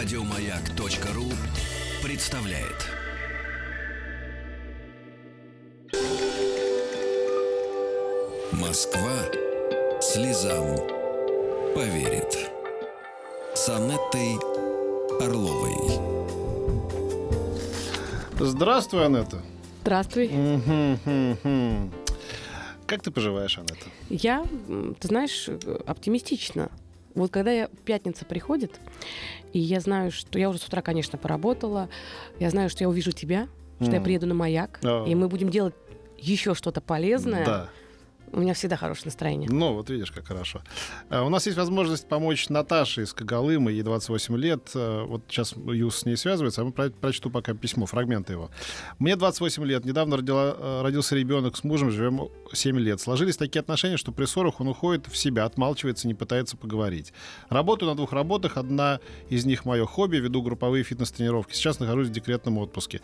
Радиомаяк.ру представляет. Москва слезам поверит. С Анеттой Орловой. Здравствуй, Анетта. Здравствуй. Как ты поживаешь, Анетта? Я, ты знаешь, э, оптимистично. Вот когда я пятница приходит, и я знаю, что я уже с утра, конечно, поработала, я знаю, что я увижу тебя, что я приеду на маяк, А. и мы будем делать еще что-то полезное. Да. У меня всегда хорошее настроение. Ну, вот видишь, как хорошо. А, У нас есть возможность помочь Наташе из Когалымы, ей 28 лет. А, Вот сейчас Юс с ней связывается, а мы про- прочту пока письмо, фрагменты его. Мне 28 лет, недавно родила- э, родился ребенок с мужем, живем 7 лет. Сложились такие отношения, что при ссорах он уходит в себя, отмалчивается, не пытается поговорить. Работаю на двух работах, одна из них мое хобби, веду групповые фитнес-тренировки. Сейчас нахожусь в декретном отпуске.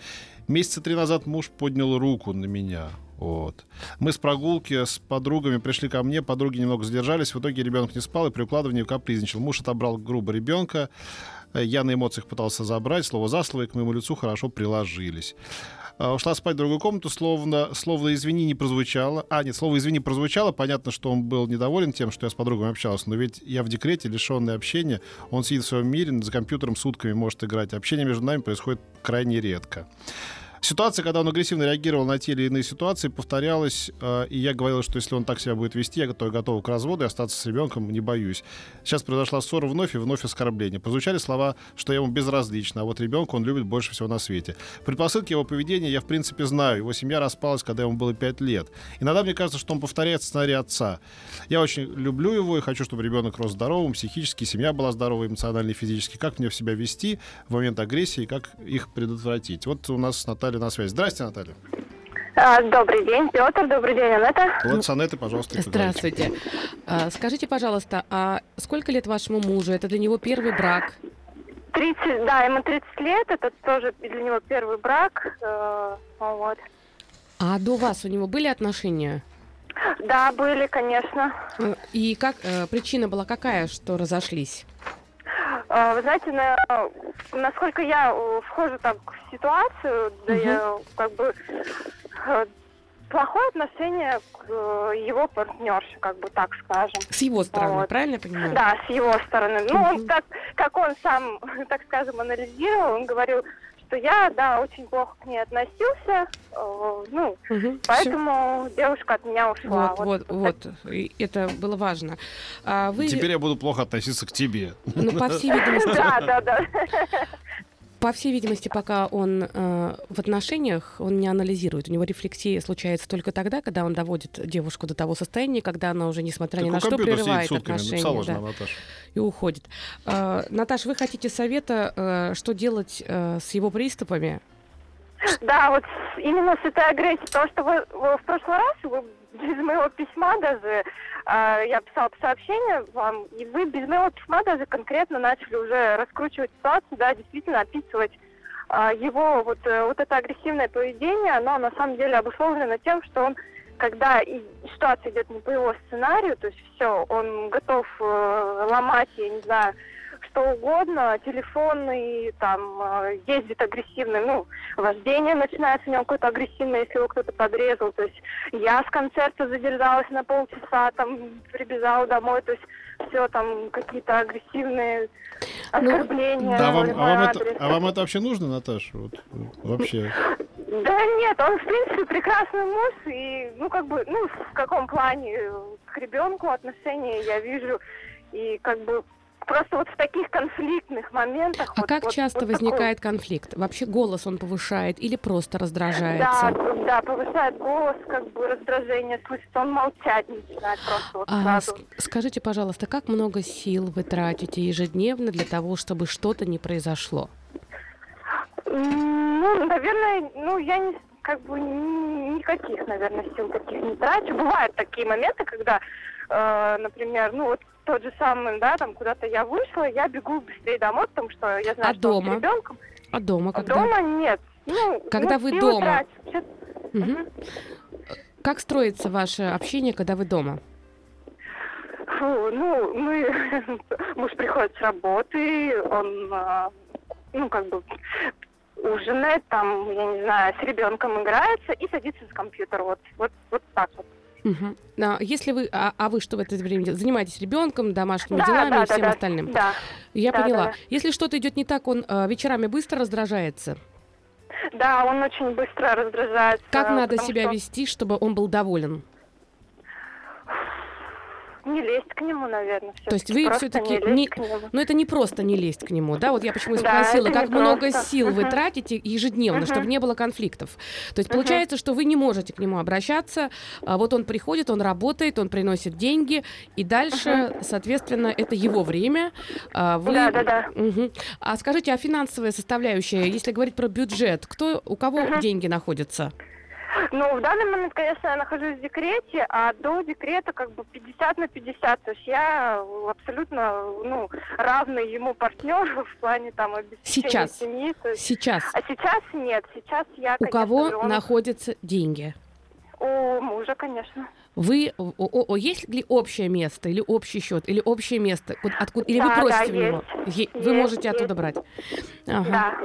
Месяца три назад муж поднял руку на меня. Вот. Мы с прогулки с подругами пришли ко мне, подруги немного задержались, в итоге ребенок не спал и при укладывании капризничал. Муж отобрал грубо ребенка, Э, я на эмоциях пытался забрать, слово за слово, и к моему лицу хорошо приложились. А, Ушла спать в другую комнату, словно, словно «извини» не прозвучало. А, нет, слово «извини» прозвучало. Понятно, что он был недоволен тем, что я с подругами общался. Но ведь я в декрете, лишенный общения. Он сидит в своем мире, за компьютером сутками может играть. Общение между нами происходит крайне редко. Ситуация, когда он агрессивно реагировал на те или иные ситуации, повторялась, э, и я говорил, что если он так себя будет вести, я готов, готов к разводу и остаться с ребенком, не боюсь. Сейчас произошла ссора вновь и вновь оскорбление. Прозвучали слова, что я ему безразлична, а вот ребенка он любит больше всего на свете. Предпосылки его поведения я, в принципе, знаю. Его семья распалась, когда ему было 5 лет. Иногда мне кажется, что он повторяет сценарий отца. Я очень люблю его и хочу, чтобы ребенок рос здоровым, психически, семья была здоровой, эмоционально и физически. Как мне себя вести в момент агрессии как их предотвратить? Вот у нас Наталья на связи. Здрасте, Наталья. А, Добрый день, Петр, добрый день, Анетта. Вот с Анетой, пожалуйста. Здравствуйте. А, Скажите, пожалуйста, а сколько лет вашему мужу? Это для него первый брак? 30, да, ему 30 лет, это тоже для него первый брак. э, вот. А до вас у него были отношения? Да, были, конечно. Э, И как э, причина была какая, что разошлись? Э, Вы знаете, на- насколько я э, вхожу так в ситуацию, да Мгм. я как бы э, плохое отношение к э, его партнерше, как бы так скажем. С его стороны, Вот. правильно я понимаю? Да, с его стороны. Ну, он так, как он сам, так скажем, анализировал, он говорил, что я, да, очень плохо к ней относился, э, ну, всё. поэтому девушка от меня ушла. Вот, вот, вот. И Это было важно. А вы, Теперь я буду плохо относиться к тебе. ну, по всей видимости, Да, да, да. по всей видимости, пока он э, в отношениях, он не анализирует. У него рефлексия случается только тогда, когда он доводит девушку до того состояния, когда она уже, несмотря ни Так на у что, прерывает сутками, отношения да, Наташа. и уходит. Э, Наташ, вы хотите совета, э, что делать э, с его приступами? Да, вот именно с этой агрессией, потому что вы, вы в прошлый раз, вы без моего письма даже, э, я писала сообщение вам, и вы без моего письма даже конкретно начали уже раскручивать ситуацию, да, действительно описывать э, его вот, э, вот это агрессивное поведение, оно на самом деле обусловлено тем, что он когда и ситуация идет не по его сценарию, то есть все, он готов э, ломать, я не знаю, что угодно, телефонный, там, э, ездит агрессивно, ну, вождение начинается у него какое-то агрессивное, если его кто-то подрезал. То есть я с концерта задержалась на полчаса, там прибежала домой, то есть все там какие-то агрессивные Ну, оскорбления. Да, а вам, а, вам это, а вам это вообще нужно, Наташа? Вот, вообще. Да нет, он в принципе прекрасный муж и ну как бы ну в каком плане к ребенку отношения я вижу и как бы просто вот в таких конфликтных моментах. А вот- как вот- часто вот такой- возникает конфликт? Вообще голос он повышает или просто Да, раздражается? да, повышает голос, как бы раздражение слышится, он молчать начинает просто вот А, сразу. скажите, пожалуйста, как много сил вы тратите ежедневно для того, чтобы что-то не произошло? Ну, наверное, ну я не как бы ни- никаких, наверное, сил таких не трачу. Бывают такие моменты, когда, э, например, ну вот тот же самый, да, там куда-то я вышла, я бегу быстрее домой, потому что я знаю, А что он с дома? ребенком. А дома А когда? дома нет. Ну, Когда ну, вы дома? Мгм. Как строится ваше общение, когда вы дома? Фу, ну, мы, муж приходит с работы, он а, ну, как бы ужинает, там, я не знаю, с ребенком играется и садится за компьютер. Вот, вот, вот так вот. Мгм. А если вы, а, а вы что в это время делаете? Занимаетесь ребенком, домашними Да, делами да, и всем да, остальным? Да. Я Да, поняла. да, да. Если что-то идет не так, он э, вечерами быстро раздражается. Да, он очень быстро раздражается. Как надо себя что вести, чтобы он был доволен? Не лезть к нему, наверное. То есть вы все-таки не не, но это не просто не лезть к нему, да? Вот я почему и Да, спросила, это как много просто. сил вы Мгм. тратите ежедневно, Мгм. чтобы не было конфликтов. То есть Мгм. получается, что вы не можете к нему обращаться. а вот он приходит, он работает, он приносит деньги, и дальше, соответственно, это его время. а вы... Да, да, да. Мгм. А скажите, а финансовая составляющая, если говорить про бюджет, кто у кого деньги находятся? Ну, в данный момент, конечно, я нахожусь в декрете, а до декрета как бы 50 на 50. То есть я абсолютно, ну, равный ему партнер в плане там обеспечения Сейчас. семьи. Есть- Сейчас А сейчас нет, сейчас я, у конечно кого он- находятся деньги? У мужа, конечно. Вы о, о- о, есть ли общее место или общий счет или общее место, Ку- откуда или вы Да, да, просите у него? есть. Е- вы Есть, можете оттуда есть. брать. Ага. Да.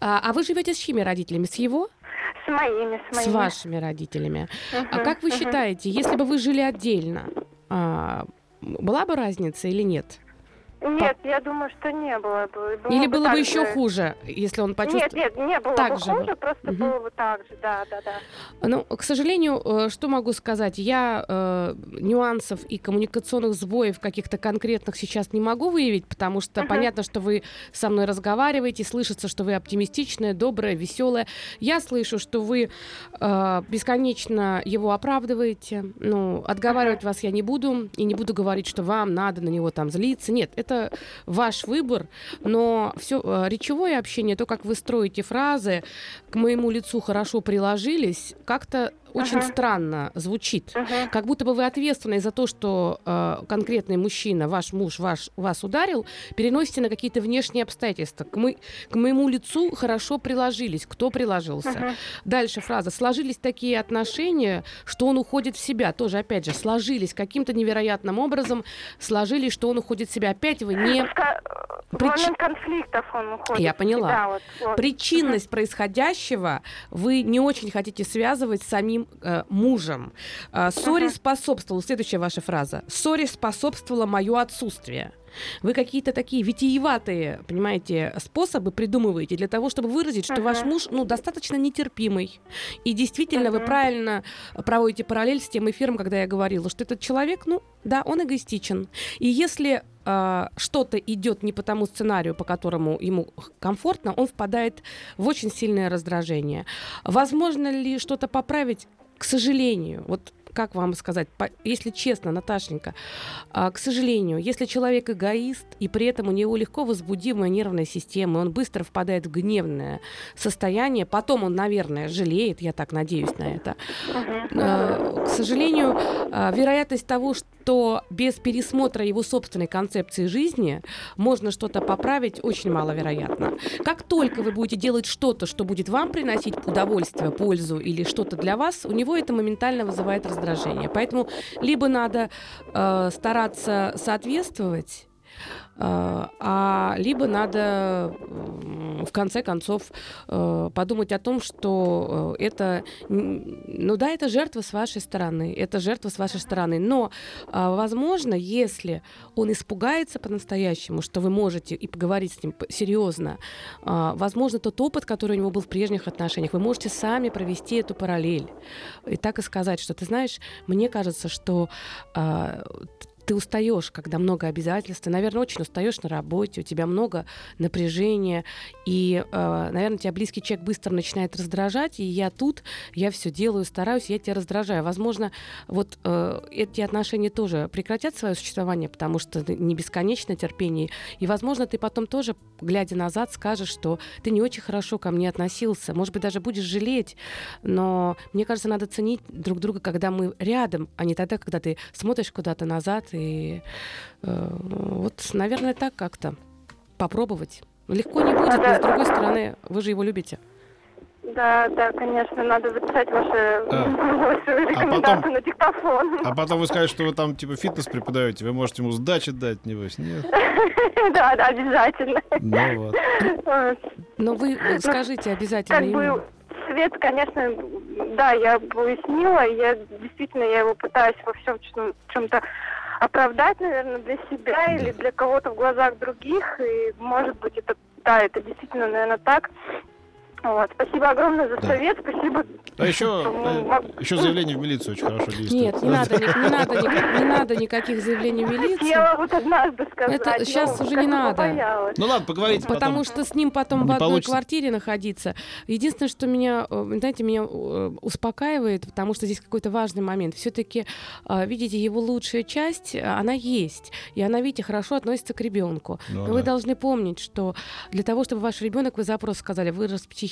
А, а вы живете с чьими родителями? С его? С моими, с С моими. вашими родителями. А Мгм, как вы мгм. считаете, если бы вы жили отдельно, а, была бы разница или нет? Нет, я думаю, что не было бы. Было или было бы еще же. хуже, если он почувствовал? Нет, нет, не было Так бы же хуже, просто Мгм. было бы так же, да, да, да. Ну, к сожалению, э, что могу сказать, я э, нюансов и коммуникационных сбоев каких-то конкретных сейчас не могу выявить, потому что Мгм. понятно, что вы со мной разговариваете, слышится, что вы оптимистичная, добрая, веселая. Я слышу, что вы э, бесконечно его оправдываете. Ну, отговаривать вас я не буду и не буду говорить, что вам надо на него там злиться. Нет, это ваш выбор, но все речевое общение, то, как вы строите фразы, к моему лицу хорошо приложились, как-то очень Ага. странно звучит. Мгм. Как будто бы вы ответственны за то, что э, конкретный мужчина, ваш муж, ваш, вас ударил, переносите на какие-то внешние обстоятельства. К, мы, к моему лицу хорошо приложились. Кто приложился? Мгм. Дальше фраза. Сложились такие отношения, что он уходит в себя. Тоже, опять же, сложились каким-то невероятным образом. Сложились, что он уходит в себя. Опять вы не... Ска- В Прич- момент конфликтов он уходит. Я поняла. себя, вот, вот. Причинность происходящего вы не очень хотите связывать с самим э, мужем. Э, ссоре Ага. способствовала, следующая ваша фраза, ссоре способствовало мое отсутствие. Вы какие-то такие витиеватые, понимаете, способы придумываете для того, чтобы выразить, что Ага. ваш муж, ну, достаточно нетерпимый. И действительно, вы Мгм. правильно проводите параллель с тем эфиром, когда я говорила, что этот человек, ну, да, он эгоистичен. И если а, что-то идет не по тому сценарию, по которому ему комфортно, он впадает в очень сильное раздражение. Возможно ли что-то поправить? К сожалению, вот как вам сказать, если честно, Наташенька, а, к сожалению, если человек эгоист, и при этом у него легко возбудимая нервная система, он быстро впадает в гневное состояние, потом он, наверное, жалеет, я так надеюсь на это. Э, к сожалению, э, вероятность того, что без пересмотра его собственной концепции жизни можно что-то поправить, очень маловероятно. Как только вы будете делать что-то, что будет вам приносить удовольствие, пользу или что-то для вас, у него это моментально вызывает раздражение. Поэтому либо надо э, стараться соответствовать, а либо надо в конце концов э, подумать о том, что э, это, ну да, это жертва с вашей стороны, это жертва с вашей стороны, но, а, возможно, если он испугается по-настоящему, что вы можете и поговорить с ним серьезно, а, возможно, тот опыт, который у него был в прежних отношениях, вы можете сами провести эту параллель и так и сказать, что ты знаешь, мне кажется, что а, ты устаешь, когда много обязательств, ты, наверное, очень устаешь на работе, у тебя много напряжения, и, э, наверное, тебя близкий человек быстро начинает раздражать, и я тут, я все делаю, стараюсь, я тебя раздражаю. Возможно, вот э, эти отношения тоже прекратят свое существование, потому что не бесконечное терпение, и, возможно, ты потом тоже, глядя назад, скажешь, что ты не очень хорошо ко мне относился, может быть, даже будешь жалеть, но мне кажется, надо ценить друг друга, когда мы рядом, а не тогда, когда ты смотришь куда-то назад и э, вот, наверное, так как-то попробовать. Легко не будет, но с другой стороны, вы же его любите. Да, да, конечно, надо записать ваши, А. ваши рекомендации на диктофон. А потом вы скажете, что вы там типа фитнес преподаете, вы можете ему сдачи дать, небось, нет? Да, да, обязательно. Ну вот. Но вы скажите обязательно Как бы Свет, конечно, да, я пояснила, я действительно я его пытаюсь во всем чем-то оправдать, наверное, для себя или для кого-то в глазах других, и может быть это, да, это действительно, наверное, так. Вот. Спасибо огромное за Да. совет, спасибо. А еще, Ну, мог- еще заявление в милицию очень хорошо действует. Нет, не надо, ни- не, надо, ни- не надо никаких заявлений в милицию. Хотела вот однажды сказать. Это но щас уже не надо. побоялась. Ну ладно, поговорите Потому потом. что с ним потом Не в одной получится. квартире находиться. Единственное, что меня, э, знаете, меня э, успокаивает, потому что здесь какой-то важный момент. Все-таки, видите, его лучшая часть, э, она есть. И она, видите, хорошо относится к ребенку. Ну Но вы да. должны помнить, что для того, чтобы ваш ребенок, вы запрос сказали, вырос психически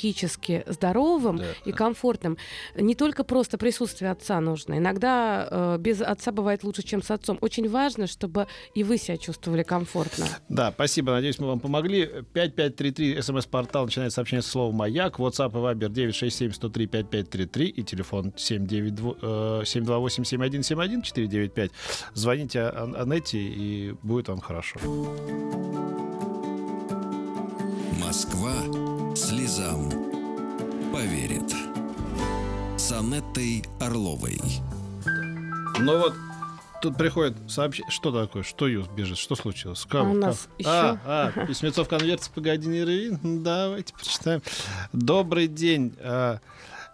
здоровым Да. и комфортным, не только просто присутствие отца нужно. Иногда э, без отца бывает лучше, чем с отцом. Очень важно, чтобы и вы себя чувствовали комфортно. Да, спасибо. Надеюсь, мы вам помогли. 5533 смс-портал начинает сообщение с слова «Маяк». WhatsApp и Viber 967-103-5533 и телефон 792, э, 728-7171 495. Звоните Ан- Анетте, и будет вам хорошо. Москва слезам поверит. С Анеттой Орловой. Ну вот, тут приходит сообщение. Что такое? Что Юс бежит? Что случилось? Как- А у нас еще- А, а, письмецо в конверте, погоди, не рви. Ну, Давайте почитаем. Добрый день. А,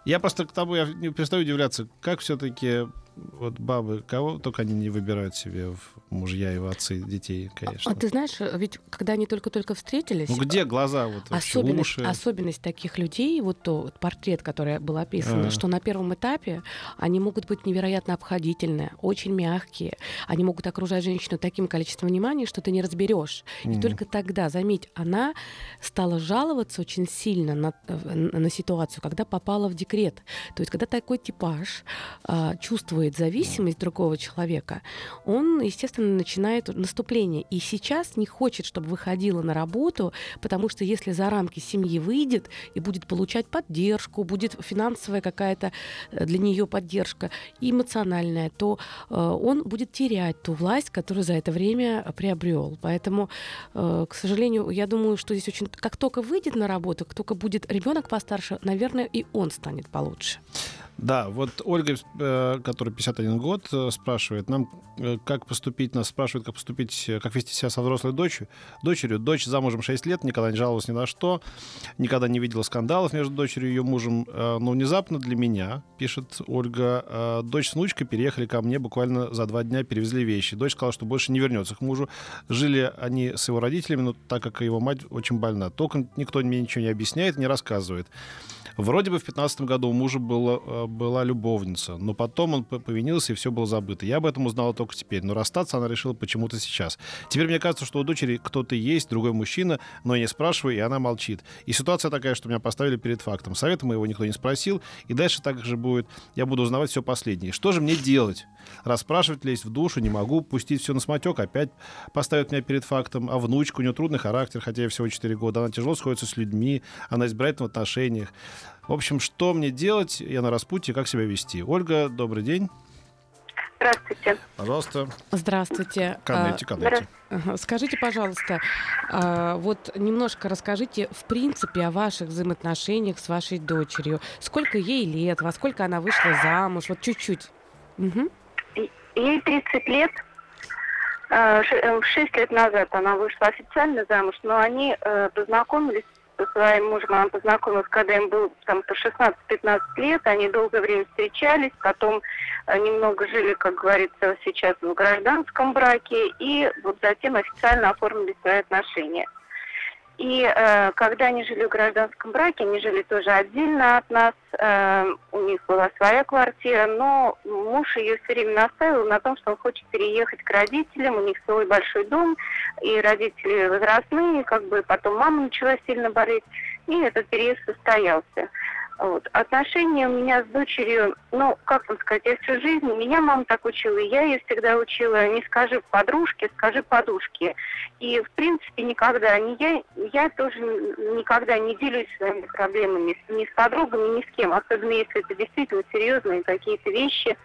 Я просто к тому, я не перестаю удивляться, как все-таки вот бабы, кого только они не выбирают себе в мужья и в отцы детей, конечно. А ты знаешь, э, ведь когда они только-только встретились, Ну где глаза, вот особенность, уши? особенность таких людей, вот то вот портрет, который был описан, А. что на первом этапе они могут быть невероятно обходительные, очень мягкие. Они могут окружать женщину таким количеством внимания, что ты не разберешь. И только тогда, заметь, она стала жаловаться очень сильно на, э, на ситуацию, когда попала в декрет. То есть, когда такой типаж а, чувствует зависимость другого человека, он, естественно, начинает наступление. И сейчас не хочет, чтобы выходила на работу, потому что если за рамки семьи выйдет и будет получать поддержку, будет финансовая какая-то э, для нее поддержка эмоциональная, то э, он будет терять ту власть, которую за это время приобрел. Поэтому, э, к сожалению, я думаю, что здесь очень... Как только выйдет на работу, как только будет ребенок постарше, наверное, и он станет получше. Да, вот Ольга, э, которая 51 год, э, спрашивает нам, э, как поступить, нас спрашивает, как поступить, как вести себя со взрослой дочерью. Дочерью. Дочь замужем 6 лет, никогда не жаловалась ни на что, никогда не видела скандалов между дочерью и ее мужем. Но внезапно для меня, пишет Ольга, дочь с внучкой переехали ко мне буквально за два дня, перевезли вещи. Дочь сказала, что больше не вернется к мужу. Жили они с его родителями, но так как его мать очень больна. Только никто мне ничего не объясняет, не рассказывает. Вроде бы в 15 году у мужа было, была любовница, но потом он повинился, и все было забыто. Я об этом узнала только теперь, но расстаться она решила почему-то сейчас. Теперь мне кажется, что у дочери кто-то есть, другой мужчина, но я не спрашиваю, и она молчит. И ситуация такая, что меня поставили перед фактом. Совета моего никто не спросил, и дальше так же будет. Я буду узнавать все последнее. Что же мне делать? Расспрашивать, лезть в душу не могу, пустить все на самотек, опять поставят меня перед фактом. А внучка, у нее трудный характер, хотя ей всего 4 года. Она тяжело сходится с людьми, она избирательна в отношениях. В общем, что мне делать? Я на распутье, как себя вести? Ольга, добрый день. Здравствуйте. Пожалуйста, Здравствуйте. канете, А, канете. Ага. Скажите, пожалуйста, а, вот немножко расскажите, в принципе, о ваших взаимоотношениях с вашей дочерью. Сколько ей лет, во сколько она вышла замуж? Вот чуть-чуть. Мгм. Ей 30 лет. Ш- э, Шесть лет назад она вышла официально замуж, но они э, познакомились со своим мужем. Она познакомилась, когда им было там по 16-15 лет. Они долгое время встречались, потом э, немного жили, как говорится, сейчас в гражданском браке, и вот затем официально оформили свои отношения. И э, когда они жили в гражданском браке, они жили тоже отдельно от нас. э, у них была своя квартира, но муж ее все время настаивал на том, что он хочет переехать к родителям. У них свой большой дом, и родители возрастные, как бы потом мама начала сильно болеть, и этот переезд состоялся. Вот. Отношения у меня с дочерью, ну, как вам сказать, я всю жизнь, меня мама так учила, и я ее всегда учила, не скажи подружке, скажи подушке. И, в принципе, никогда, не я, я тоже никогда не делюсь своими проблемами ни с подругами, ни с кем, особенно если это действительно серьезные какие-то вещи.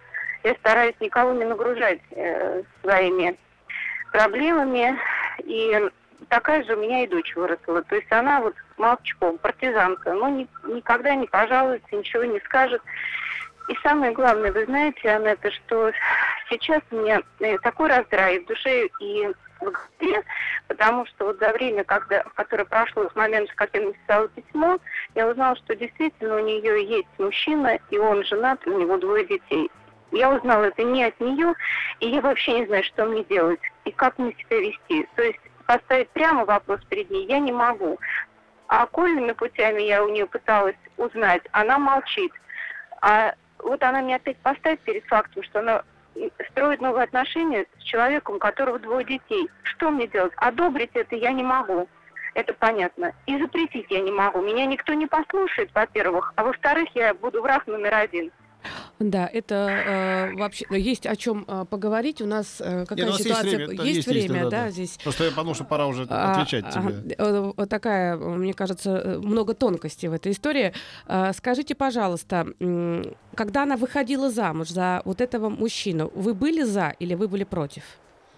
Я стараюсь никого не нагружать э, своими проблемами. И такая же у меня и дочь выросла. То есть она вот молчком, партизанка, но ни, никогда не пожалуется, ничего не скажет. И самое главное, вы знаете, Анетта, что сейчас у меня э, такой раздрай в душе и в голове, потому что вот за время, когда, которое прошло с момента, как я написала письмо, я узнала, что действительно у нее есть мужчина, и он женат, у него двое детей. Я узнала это не от нее, и я вообще не знаю, что мне делать и как мне себя вести. То есть поставить прямо вопрос перед ней я не могу. А окольными путями я у нее пыталась узнать, она молчит. А вот она меня опять поставит перед фактом, что она строит новые отношения с человеком, у которого двое детей. Что мне делать? Одобрить это я не могу. Это понятно. И запретить я не могу. Меня никто не послушает, во-первых. А во-вторых, я буду враг номер один. Да, это э, вообще есть о чем э, поговорить. У нас э, какая Нет, у ситуация? Есть время, есть, есть, время есть, да, да, да, здесь. Просто я подумал, что пора уже А, отвечать а, тебе. э, э, Такая, мне кажется, много тонкостей в этой истории. А, Скажите, пожалуйста, когда она выходила замуж за вот этого мужчину, вы были за или вы были против?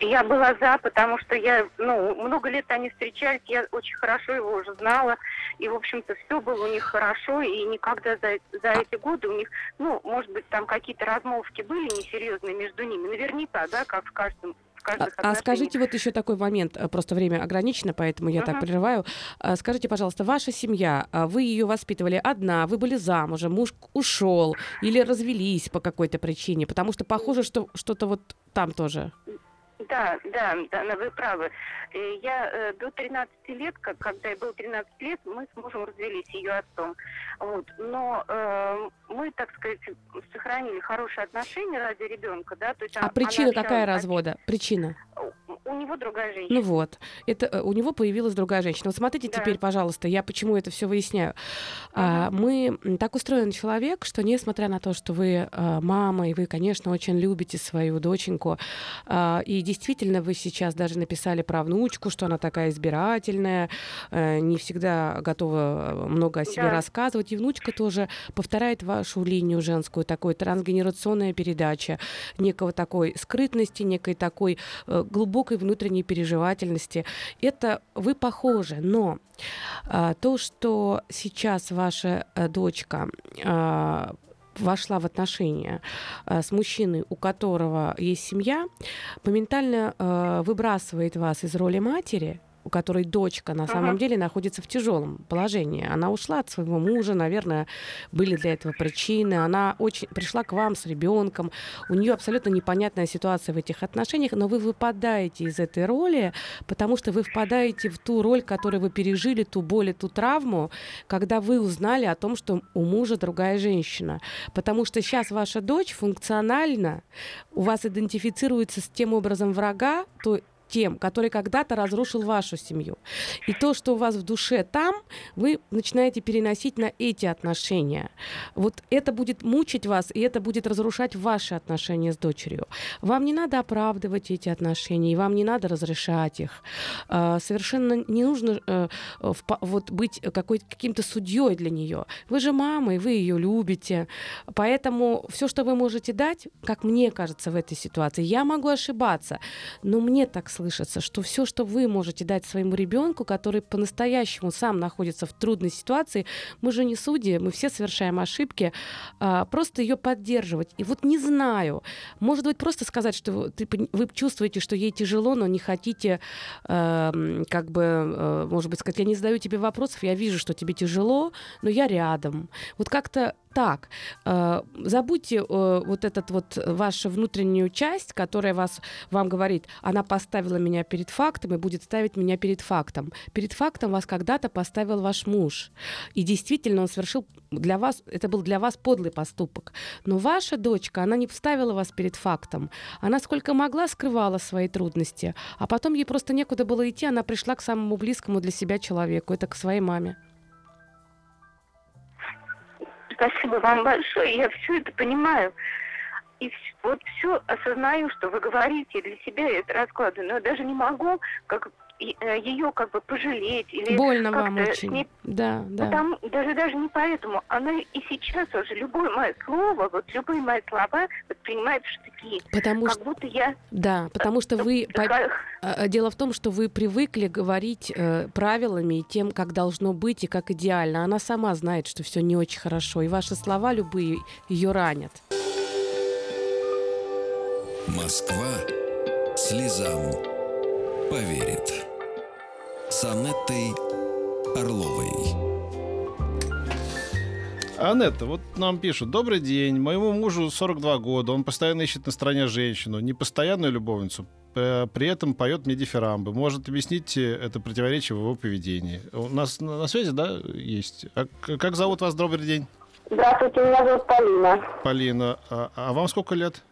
Я была за, потому что я, ну, много лет они встречались, я очень хорошо его уже знала, и, в общем-то, все было у них хорошо, и никогда за, за эти годы у них, ну, может быть, там какие-то размолвки были несерьезные между ними, наверняка, да, как в каждом в А, а скажите вот еще такой момент, э, просто время ограничено, поэтому я так Мгм. прерываю. А, Скажите, пожалуйста, ваша семья, а, вы ее воспитывали одна, вы были замужем, муж ушел или развелись по какой-то причине, потому что похоже, что что-то вот там тоже. Да, да, да, вы правы. Э, Я э, до 13 лет, как, когда я был 13 лет, мы с мужем развелись, ее отцом. Вот. Но э, мы, так сказать, сохранили хорошие отношения ради ребенка, да. То есть А она- причина она какая общалась- развода? Причина? У, него другая женщина. Ну вот, это э, у него появилась другая женщина. Вот смотрите Да. теперь, пожалуйста, я почему это все выясняю. А, мы так устроен человек, что несмотря на то, что вы а, мама и вы, конечно, очень любите свою доченьку, а, и действительно вы сейчас даже написали про внучку, что она такая избирательная, э, не всегда готова много о себе Да. рассказывать, и внучка тоже повторяет вашу линию женскую, такой трансгенерационная передача, некого такой скрытности, некой такой э, глубокой внутренней переживательности. Это вы похожи, но а, то, что сейчас ваша э, дочка а, вошла в отношения а, с мужчиной, у которого есть семья, моментально э, выбрасывает вас из роли матери, у которой дочка на самом Ага. деле находится в тяжелом положении. Она ушла от своего мужа, наверное, были для этого причины. Она очень пришла к вам с ребенком. У нее абсолютно непонятная ситуация в этих отношениях, но вы выпадаете из этой роли, потому что вы впадаете в ту роль, которую вы пережили, ту боль ту травму, когда вы узнали о том, что у мужа другая женщина. Потому что сейчас ваша дочь функционально у вас идентифицируется с тем образом врага, то тем, который когда-то разрушил вашу семью. И то, что у вас в душе там, вы начинаете переносить на эти отношения. Вот это будет мучить вас, и это будет разрушать ваши отношения с дочерью. Вам не надо оправдывать эти отношения, и вам не надо разрешать их. А, Совершенно не нужно э, вот быть какой- каким-то судьей для нее. Вы же мама, и вы ее любите. Поэтому все, что вы можете дать, как мне кажется в этой ситуации, я могу ошибаться, но мне так слышится, что все, что вы можете дать своему ребенку, который по-настоящему сам находится в трудной ситуации, мы же не судьи, мы все совершаем ошибки, а, просто ее поддерживать. И вот не знаю, может быть, просто сказать, что вы- чувствуете, что ей тяжело, но не хотите, эм, как бы, э, может быть, сказать, я не задаю тебе вопросов, я вижу, что тебе тяжело, но я рядом. Вот как-то так. Э, Забудьте э, вот этот вот вашу внутреннюю часть, которая вас, вам говорит, она поставила меня перед фактом и будет ставить меня перед фактом. Перед фактом вас когда-то поставил ваш муж. И действительно он совершил для вас, это был для вас подлый поступок. Но ваша дочка, она не ставила вас перед фактом. Она сколько могла скрывала свои трудности, а потом ей просто некуда было идти, она пришла к самому близкому для себя человеку, это к своей маме. Спасибо вам большое, я все это понимаю. И вот все осознаю, что вы говорите, для себя я это раскладываю, но я даже не могу как ее как бы пожалеть или Больно вам очень. ней Да, да. Потому, даже даже не поэтому. Она и сейчас уже любое мое слово, вот любые мои слова воспринимают в штыки. Потому Как что, будто я да, потому что вы... такая- А, Дело в том, что вы привыкли говорить э, правилами и тем, как должно быть и как идеально. Она сама знает, что все не очень хорошо, и ваши слова любые ее ранят. Москва слезам поверит. С Анеттой Орловой. Анетта, вот нам пишут. Добрый день. Моему мужу 42 года. Он постоянно ищет на стороне женщину. Не постоянную любовницу. При этом поет мне дифирамбы. Может объяснить э, это противоречие в его поведении? У нас на, связи, да, есть? А как зовут вас? Добрый день. Здравствуйте, меня зовут Полина. Полина. А, а вам сколько лет?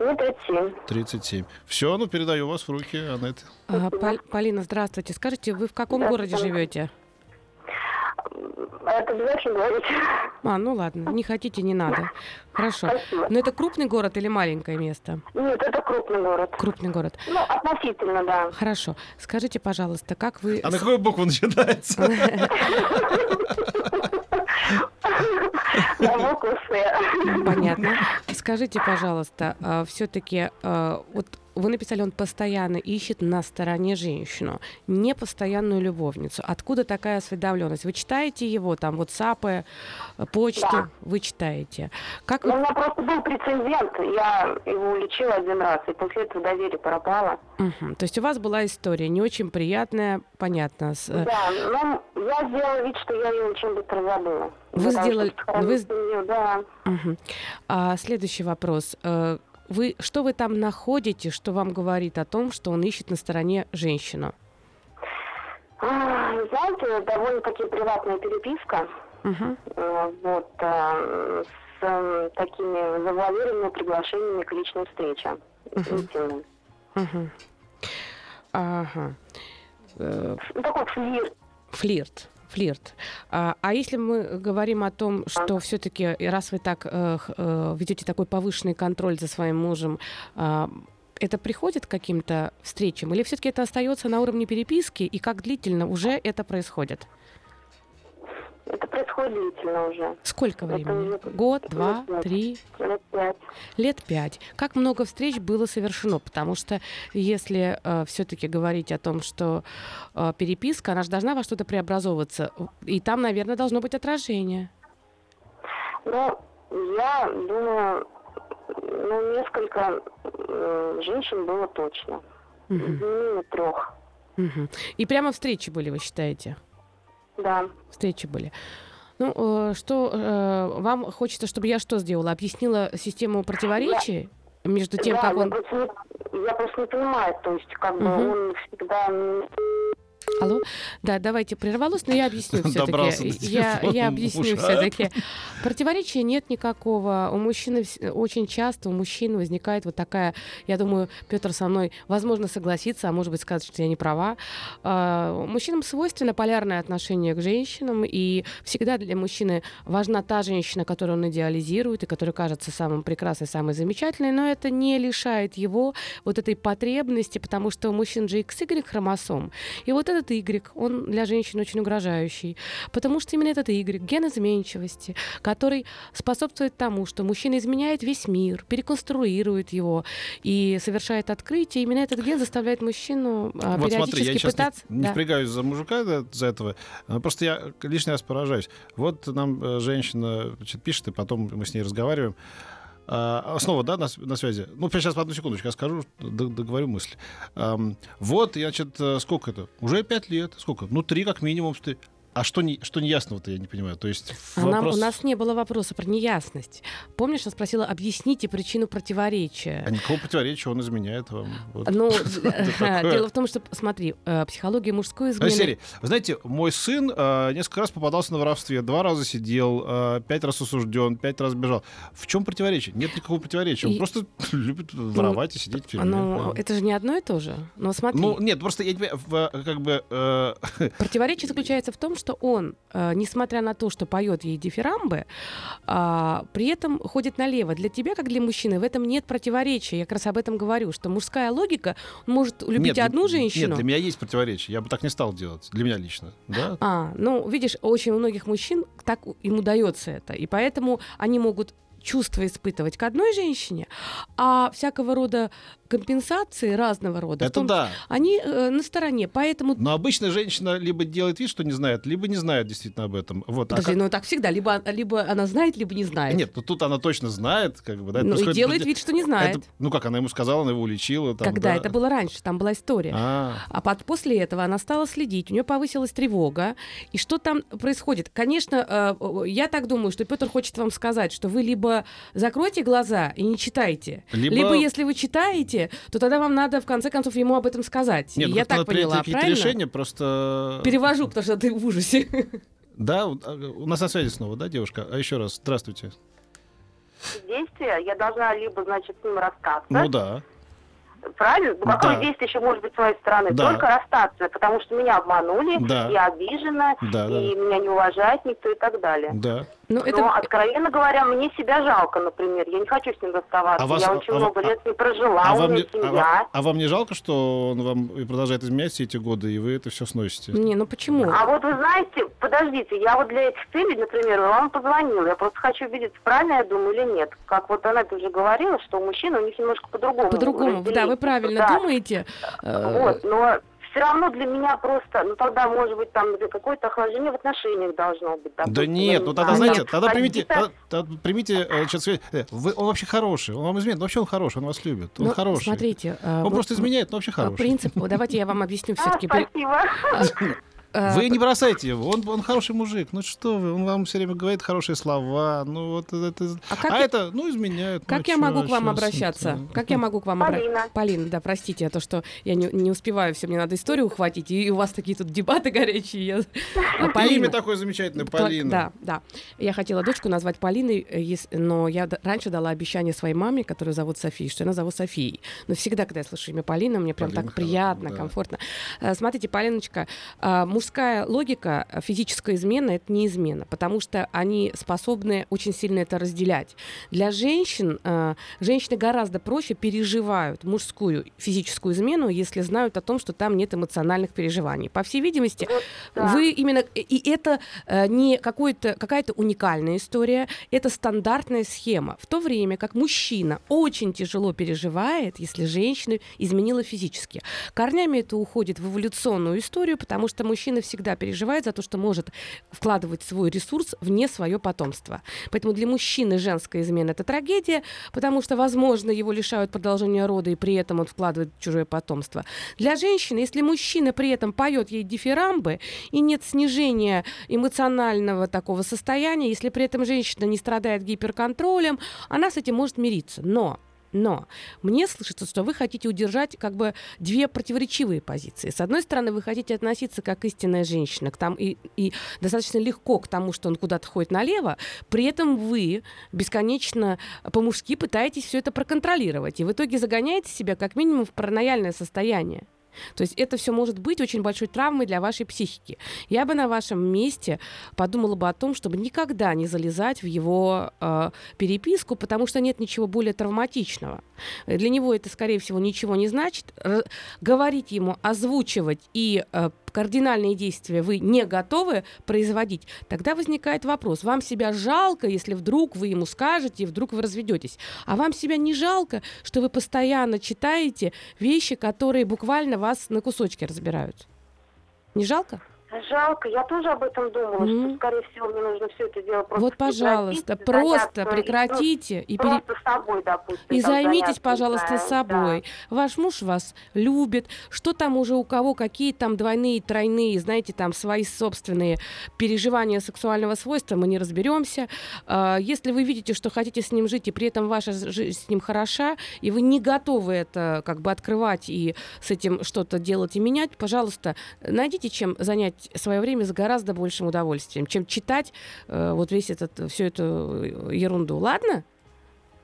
Мне 37. 37. Все, ну передаю вас в руки, Анетты. А, Пол- Полина, здравствуйте. Скажите, вы в каком городе живете? Это обязательно говорить. А, ну ладно, не хотите, не надо. Хорошо. Спасибо. Но это крупный город или маленькое место? Нет, это крупный город. Крупный город. Ну, относительно, да. Хорошо. Скажите, пожалуйста, как вы... А на какую букву начинается? Понятно. Скажите, пожалуйста, все-таки вот вы написали, он постоянно ищет на стороне женщину, не постоянную любовницу. Откуда такая осведомленность? Вы читаете его, там, WhatsApp, э, почту, Да. вы читаете. Как Ну, У вы... меня просто был прецедент. Я его уличила один раз, и после этого доверие пропало. Мгм. То есть у вас была история не очень приятная, понятно. с, э, Да, но я сделала вид, что я ее очень быстро забыла. Вы сделали- вы- её, Да. мгм. А следующий вопрос. Э, Вы, что вы там находите, что вам говорит о том, что он ищет на стороне женщину? А, Знаете, довольно-таки приватная переписка. Э, Вот, э, с такими завуалированными приглашениями к личной встрече. интимной. Мгм. Ага. Ну, такой флирт. Флирт. Флирт. А, а если мы говорим о том, что все-таки, раз вы так э, э, ведете такой повышенный контроль за своим мужем, а, это приходит к каким-то встречам, или все-таки это остается на уровне переписки, и как длительно уже это происходит? Это происходит длительно уже. Сколько Это времени? уже Год, лет два, пять. три? Лет пять. Лет пять. Как много встреч было совершено? Потому что если все-таки говорить о том, что э, переписка, она же должна во что-то преобразовываться, и там, наверное, должно быть отражение. Ну, я думаю, ну, несколько э, женщин было точно. Не менее трех. Мгм. И прямо встречи были, вы считаете? Да. Встречи были. Ну, э, что э, вам хочется, чтобы я что сделала? Объяснила систему противоречий между тем, да, как я, он... просто не, я просто не понимаю, то есть, как бы Мгм. он всегда Алло? Да, давайте прервалось, но я объясню все-таки. Я, я объясню все-таки. Противоречия нет никакого. У мужчины очень часто у мужчин возникает вот такая, я думаю, Петр со мной, возможно, согласится, а может быть, скажет, что я не права. А, Мужчинам свойственно полярное отношение к женщинам, и всегда для мужчины важна та женщина, которую он идеализирует и которая кажется самым прекрасной, самой замечательной, но это не лишает его вот этой потребности, потому что у мужчин же XY хромосом. И вот этот Y, он для женщин очень угрожающий, потому что именно этот Y, ген изменчивости, который способствует тому, что мужчина изменяет весь мир, переконструирует его и совершает открытие. Именно этот ген заставляет мужчину а, Вот периодически смотри, я сейчас пытаться... не, не Да. впрягаюсь за мужика да, за этого, а просто я лишний раз поражаюсь. Вот нам э, женщина значит, пишет, и потом мы с ней разговариваем. А, снова, да, на, на связи? Ну, сейчас, одну секундочку, я скажу, договорю мысль. Вот, значит, э, сколько это? Уже пять лет. Сколько? Ну, три как минимум. А что, не, что неясного-то, я не понимаю. То есть А нам- вопрос... у нас не было вопроса про неясность. Помнишь, я спросила, объясните причину противоречия. А никакого противоречия, он изменяет вам. Вот. Ну, дело в том, что, смотри, э, психология мужской А, измены... серии. Вы знаете, мой сын э, несколько раз попадался на воровстве. Два раза сидел, э, пять раз осужден, пять раз бежал. В чем противоречие? Нет никакого противоречия. Он просто любит воровать и сидеть в тюрьме. Ну, это же не одно и то же. Но смотри, Ну, нет, просто я э, как бы... э, противоречие заключается в том, что он, э, несмотря на то, что поет ей дифирамбы, а, при этом ходит налево. Для тебя, как для мужчины, в этом нет противоречия. Я как раз об этом говорю, что мужская логика может любить Нет, одну для- женщину. Нет, для меня есть противоречие. Я бы так не стал делать. Для меня лично. Да? А, ну, видишь, очень у многих мужчин так им удается это. И поэтому они могут чувства испытывать к одной женщине, а всякого рода компенсации разного рода, Это том- да. они э, на стороне. Поэтому Но обычно женщина либо делает вид, что не знает, либо не знает действительно об этом. Вот. а Подожди, как- ну так всегда. Либо, либо она знает, либо не знает. Нет, ну тут она точно знает, как бы, да. ну и делает вид, что не знает. это- ну как, она ему сказала, она его уличила. Там, Когда да. это было раньше, там была история. А, А под- после этого она стала следить, у нее повысилась тревога. И что там происходит? Конечно, э, я так думаю, что Петр хочет вам сказать, что вы либо закройте глаза и не читайте, Либо- либо, если вы читаете, то тогда вам надо в конце концов ему об этом сказать. нет, И ну, я так поняла, какие-то правильно? решения, просто... Перевожу, потому что ты в ужасе. Да, а, у нас на связи снова, да, девушка? А еще раз, здравствуйте. действия, я должна либо, значит, с ним расстаться. Ну да. Правильно? Ну, Какое Да. действие еще может быть с моей стороны? Да. Только расстаться, потому что меня обманули, Да. я обижена, Да, да. и меня не уважает никто и так далее. Да. Ну, Но, это... откровенно говоря, мне себя жалко, например. Я не хочу с ним расставаться. А вас- я очень а- много а- лет не прожила, А у вам, меня не, а, семья. ва- а вам не жалко, что он вам и продолжает изменять все эти годы, и вы это все сносите? Не, ну почему? А вот вы знаете, подождите, я вот для этих целей, например, вам позвонила. Я просто хочу увидеть, правильно я думаю или нет. Как вот она уже говорила, что у мужчин у них немножко по-другому. По-другому, да, вы правильно Да. думаете. Вот, но все равно для меня просто, ну тогда, может быть, там какое-то охлаждение в отношениях должно быть. Да допустим, нет, я ну тогда, знаю. знаете, Нет, тогда примите, какие-то- тогда- тогда примите, э, сейчас, э, вы, он вообще хороший, он вам изменяет, но вообще он хороший, он вас любит, он ну, хороший. Смотрите. э, он мы- просто изменяет, но вообще хороший. Принцип, давайте я вам объясню А, все-таки. спасибо. Вы не бросайте его, он, он хороший мужик, ну что вы, он вам все время говорит хорошие слова, ну вот это, А а, как я- это, ну изменяет. Как ну, я чё, могу к вам чё, обращаться? это- Как я могу к вам обращаться? Полина. Да, простите, а то, что я не, не успеваю, все, мне надо историю ухватить, и у вас такие тут дебаты горячие. Я... А, Полина. Имя такое замечательное, Полина. Да, да. Я хотела дочку назвать Полиной, э, но я раньше дала обещание своей маме, которую зовут Софией, что она зовут Софией. Но всегда, когда я слышу имя Полина, мне прям Полина так приятно, да. комфортно. Э, Смотрите, Полиночка, э, мужская логика, э, физическая измена — это не измена, потому что они способны очень сильно это разделять. Для женщин, э, женщины гораздо проще переживают мужскую физическую измену, если знают о том, что там нет эмоциональных переживаний. По всей видимости, да. вы именно и это э, не какая-то уникальная история, это стандартная схема. В то время как мужчина очень тяжело переживает, если женщина изменила физически. Корнями это уходит в эволюционную историю, потому что мужчина всегда переживает за то, что может вкладывать свой ресурс вне свое потомство. Поэтому для мужчины женская измена это трагедия, потому что, возможно, его лишают продолжения рода, и при этом он вкладывает чужое потомство. Для женщины, если мужчина при этом поет ей дифирамбы, и нет снижения эмоционального такого состояния, если при этом женщина не страдает гиперконтролем, она с этим может мириться. Но но мне слышится, что вы хотите удержать как бы две противоречивые позиции. С одной стороны, вы хотите относиться как истинная женщина к там, и, и достаточно легко к тому, что он куда-то ходит налево, при этом вы бесконечно по-мужски пытаетесь все это проконтролировать. И в итоге загоняете себя как минимум в паранояльное состояние. То есть это все может быть очень большой травмой для вашей психики. Я бы на вашем месте подумала бы о том, чтобы никогда не залезать в его э, переписку, потому что нет ничего более травматичного. Для него это, скорее всего, ничего не значит. Р- говорить ему, озвучивать и э, кардинальные действия вы не готовы производить, тогда возникает вопрос, вам себя жалко, если вдруг вы ему скажете, и вдруг вы разведетесь, а вам себя не жалко, что вы постоянно читаете вещи, которые буквально вас на кусочки разбирают? Не жалко? Жалко, я тоже об этом думала, Мгм. что, скорее всего, мне нужно все это дело просто вот, пожалуйста, прекратить, просто прекратите и ну, пере- Просто собой, допустим. И займитесь, заняться, пожалуйста, да, собой. Ваш муж вас любит. Что там уже у кого, какие там двойные, тройные, знаете, там свои собственные переживания сексуального свойства, мы не разберемся. А, Если вы видите, что хотите с ним жить, и при этом ваша жизнь с ним хороша, и вы не готовы это как бы открывать и с этим что-то делать и менять, пожалуйста, найдите чем занять свое время с гораздо большим удовольствием, чем читать э, вот весь этот, всю эту ерунду. Ладно?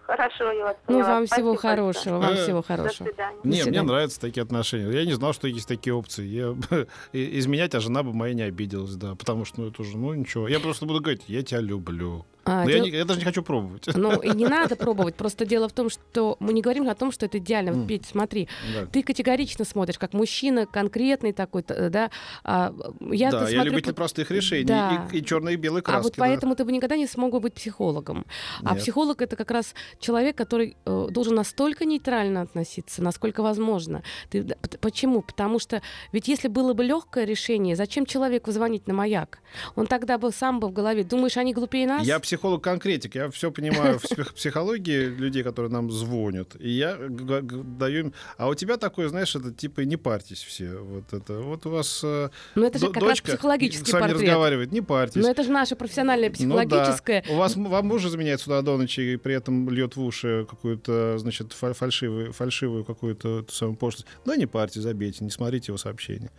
Хорошо, я вас Ну, вам всего Спасибо большое. хорошего, вам Э, всего До хорошего. свидания. Не, мне свидания. нравятся такие отношения. Я не знал, что есть такие опции. Я изменять, а жена бы моя не обиделась, да. Потому что, ну, это уже, ну, ничего. Я просто буду говорить, я тебя люблю. А, Но я, дел- не- я даже не хочу пробовать. Ну, и не надо пробовать. Просто дело в том, что мы не говорим о том, что это идеально. Вот, М. Петь, смотри, Да. ты категорично смотришь, как мужчина конкретный такой, да. а, я да, я смотрю любитель по- простых решений Да. и, и черной и белой А краски. вот да. поэтому ты бы никогда не смог бы быть психологом. А Нет. психолог это как раз человек, который э, должен настолько нейтрально относиться, насколько возможно. Ты, почему? Потому что ведь если было бы легкое решение, зачем человеку звонить на маяк? Он тогда бы сам бы в голове. Думаешь, они глупее нас? Я психолог-конкретик, я все понимаю в псих- психологии людей, которые нам звонят, и я даю им... А у тебя такое, знаешь, это типа не парьтесь все. Вот это. Вот у вас э, Но это же как раз психологический с вами портрет. разговаривает, не парьтесь. Но это же наше профессиональное Ну да. психологическое. У вас вам муж изменяет сюда до ночи и при этом льет в уши какую-то, значит, фа- фальшивую, фальшивую какую-то самую пошлость. Да не парьте, забейте, не смотрите его сообщения.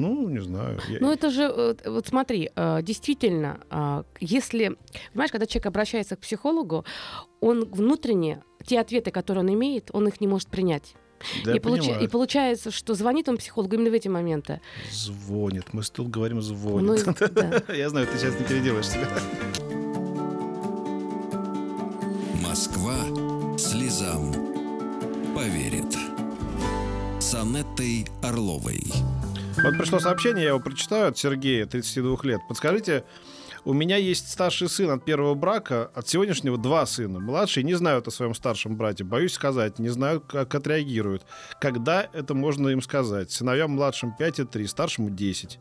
Ну, не знаю. Я- Ну, это же, вот смотри, э, действительно, а, если, понимаешь, когда человек обращается к психологу, он внутренне, те ответы, которые он имеет, он их не может принять. да, и, получ- понимаю. и получается, что звонит он психологу именно в эти моменты. Звонит. Мы тут говорим Ну, звонит. и- да. Я знаю, ты сейчас не переделаешь себя. Москва слезам поверит. С Анеттой Орловой. Вот пришло сообщение, я его прочитаю, от Сергея, 32 лет. Подскажите, у меня есть старший сын от первого брака, от сегодняшнего два сына. Младшие не знают о своем старшем брате, боюсь сказать, не знаю, как отреагируют. Когда это можно им сказать? Сыновьям младшим 5 и 3, старшему 10.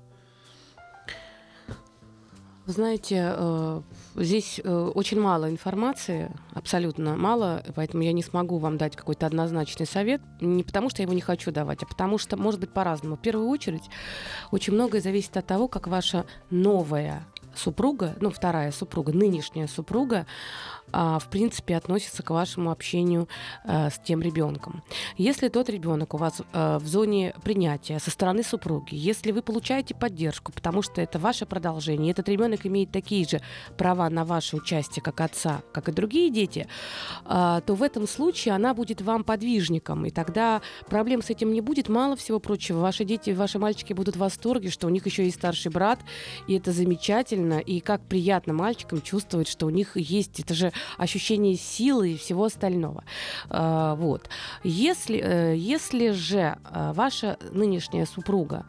Вы знаете, э, здесь э, очень мало информации, абсолютно мало, поэтому я не смогу вам дать какой-то однозначный совет. Не потому, что я его не хочу давать, а потому что может быть по-разному. В первую очередь, очень многое зависит от того, как ваша новая супруга, ну, вторая супруга, нынешняя супруга, а, в принципе, относится к вашему общению а, с тем ребенком. Если тот ребенок у вас а, в зоне принятия со стороны супруги, если вы получаете поддержку, потому что это ваше продолжение, этот ребенок имеет такие же права на ваше участие, как отца, как и другие дети, а, то в этом случае она будет вам подвижником, и тогда проблем с этим не будет. Мало всего прочего, ваши дети, ваши мальчики будут в восторге, что у них еще есть старший брат, и это замечательно, и как приятно мальчикам чувствовать, что у них есть это же ощущение силы и всего остального. А, вот. Если, э, если же э, ваша нынешняя супруга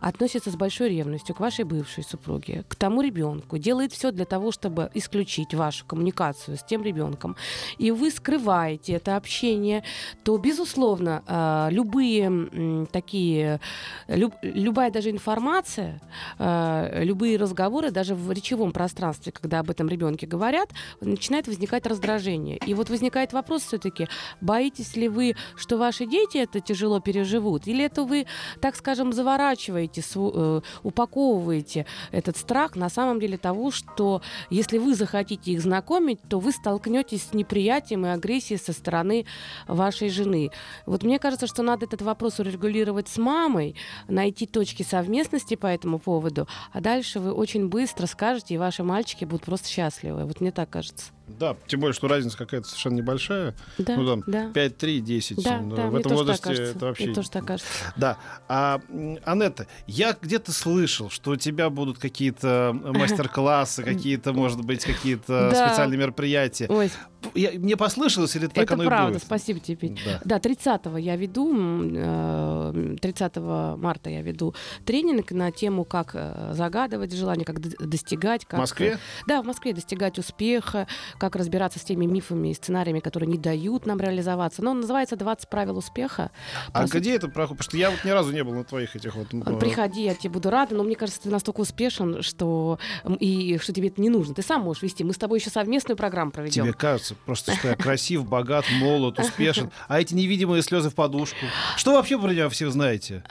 относится с большой ревностью к вашей бывшей супруге, к тому ребенку, делает все для того, чтобы исключить вашу коммуникацию с тем ребенком, и вы скрываете это общение, то, безусловно, э, любые такие, люб- любая даже информация, э, любые разговоры, даже в речевом пространстве, когда об этом ребенке говорят, начинает возникать раздражение. И вот возникает вопрос все-таки, боитесь ли вы, что ваши дети это тяжело переживут, или это вы, так скажем, заворачиваете, э, упаковываете этот страх на самом деле того, что если вы захотите их знакомить, то вы столкнетесь с неприятием и агрессией со стороны вашей жены. Вот мне кажется, что надо этот вопрос урегулировать с мамой, найти точки совместности по этому поводу, а дальше вы очень быстро скажете, и ваши мальчики будут просто счастливы. Вот мне так кажется. Да, тем более, что разница какая-то совершенно небольшая. Да, Ну, там, да. 5-3, 10. Да, ну, да, в этом возрасте это вообще... Мне тоже так кажется. Да. А, Анетта, я где-то слышал, что у тебя будут какие-то мастер-классы, какие-то, может быть, какие-то Да. специальные мероприятия. Ой, Я- мне послышалось, или так это оно правда, и будет? спасибо тебе, Петь. Да. Да, 30 я веду, м, э, 30 марта я веду тренинг на тему, как э, загадывать желание, как достигать. Как, В Москве? Да, в Москве достигать успеха, как разбираться с теми мифами и сценариями, которые не дают нам реализоваться. Но он называется «20 правил успеха». А По сути, где это проходит? Потому что я вот ни разу не был на твоих этих вот... э, Приходи, я тебе буду рада, но мне кажется, ты настолько успешен, что и что тебе это не нужно. Ты сам можешь вести. Мы с тобой еще совместную программу проведем. Тебе кажется просто, что я красив, богат, молод, успешен. А эти невидимые слезы в подушку. Что вообще про меня все знаете?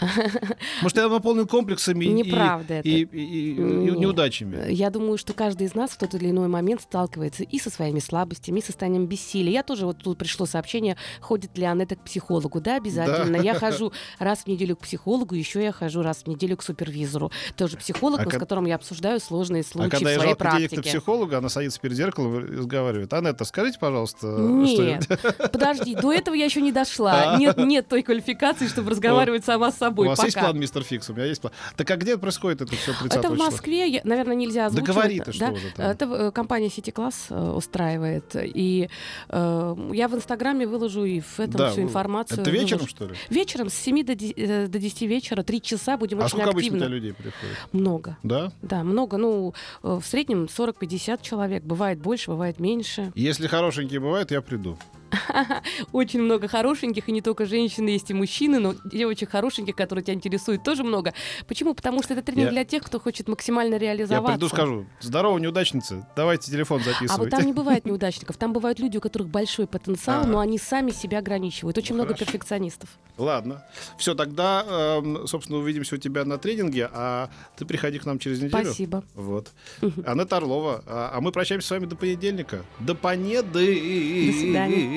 Может, я наполнен комплексами и- Неправда и, и- и- и неудачами? Я думаю, что каждый из нас в тот или иной момент сталкивается и со своими слабостями, состоянием бессилия. Я тоже, вот тут пришло сообщение, ходит ли Анетта к психологу. Да, обязательно. Да. Я хожу раз в неделю к психологу, еще я хожу раз в неделю к супервизору. Тоже психолог, А но с ко- которым я обсуждаю сложные А случаи когда в я своей на практике. психолога, она садится перед зеркалом и разговаривает. Анетта, скажите, пожалуйста, Нет, что подожди, до этого я еще не дошла. Нет, нет той квалификации, чтобы разговаривать сама с у собой. вас есть план, мистер Фикс? У меня есть план. Так а где происходит это все 30 Это в? Москве, я- наверное, нельзя Да озвучивать. говори ты, что да? уже. Это э, компания City Class устраивает. И э, я в Инстаграме выложу и в этом Да, всю информацию. Это вечером, выложу. что ли? Вечером с 7 до 10, э, до 10 вечера, 3 часа будем А очень сколько обычно активно. тебя людей приходит? Много. Да? Да, много. Ну, э, в среднем 40-50 человек. Бывает больше, бывает меньше. Если хорошенькие бывают, я приду. Очень много хорошеньких, и не только женщины, есть и мужчины, но девочек хорошеньких, которые тебя интересуют, тоже много. Почему? Потому что это тренинг Я- для тех, кто хочет максимально Я реализоваться. приду, скажу, здорово, неудачница, давайте телефон А вот там не бывает неудачников. Там бывают люди, у которых большой потенциал, Ага. но они сами себя ограничивают. Очень Ну, много хорошо. перфекционистов. Ладно. Все, тогда, эм, собственно, увидимся у тебя на тренинге, а ты приходи к нам через неделю. Спасибо. Вот. Анетта Орлова. А, а мы прощаемся с вами до понедельника. До понеды. До свидания.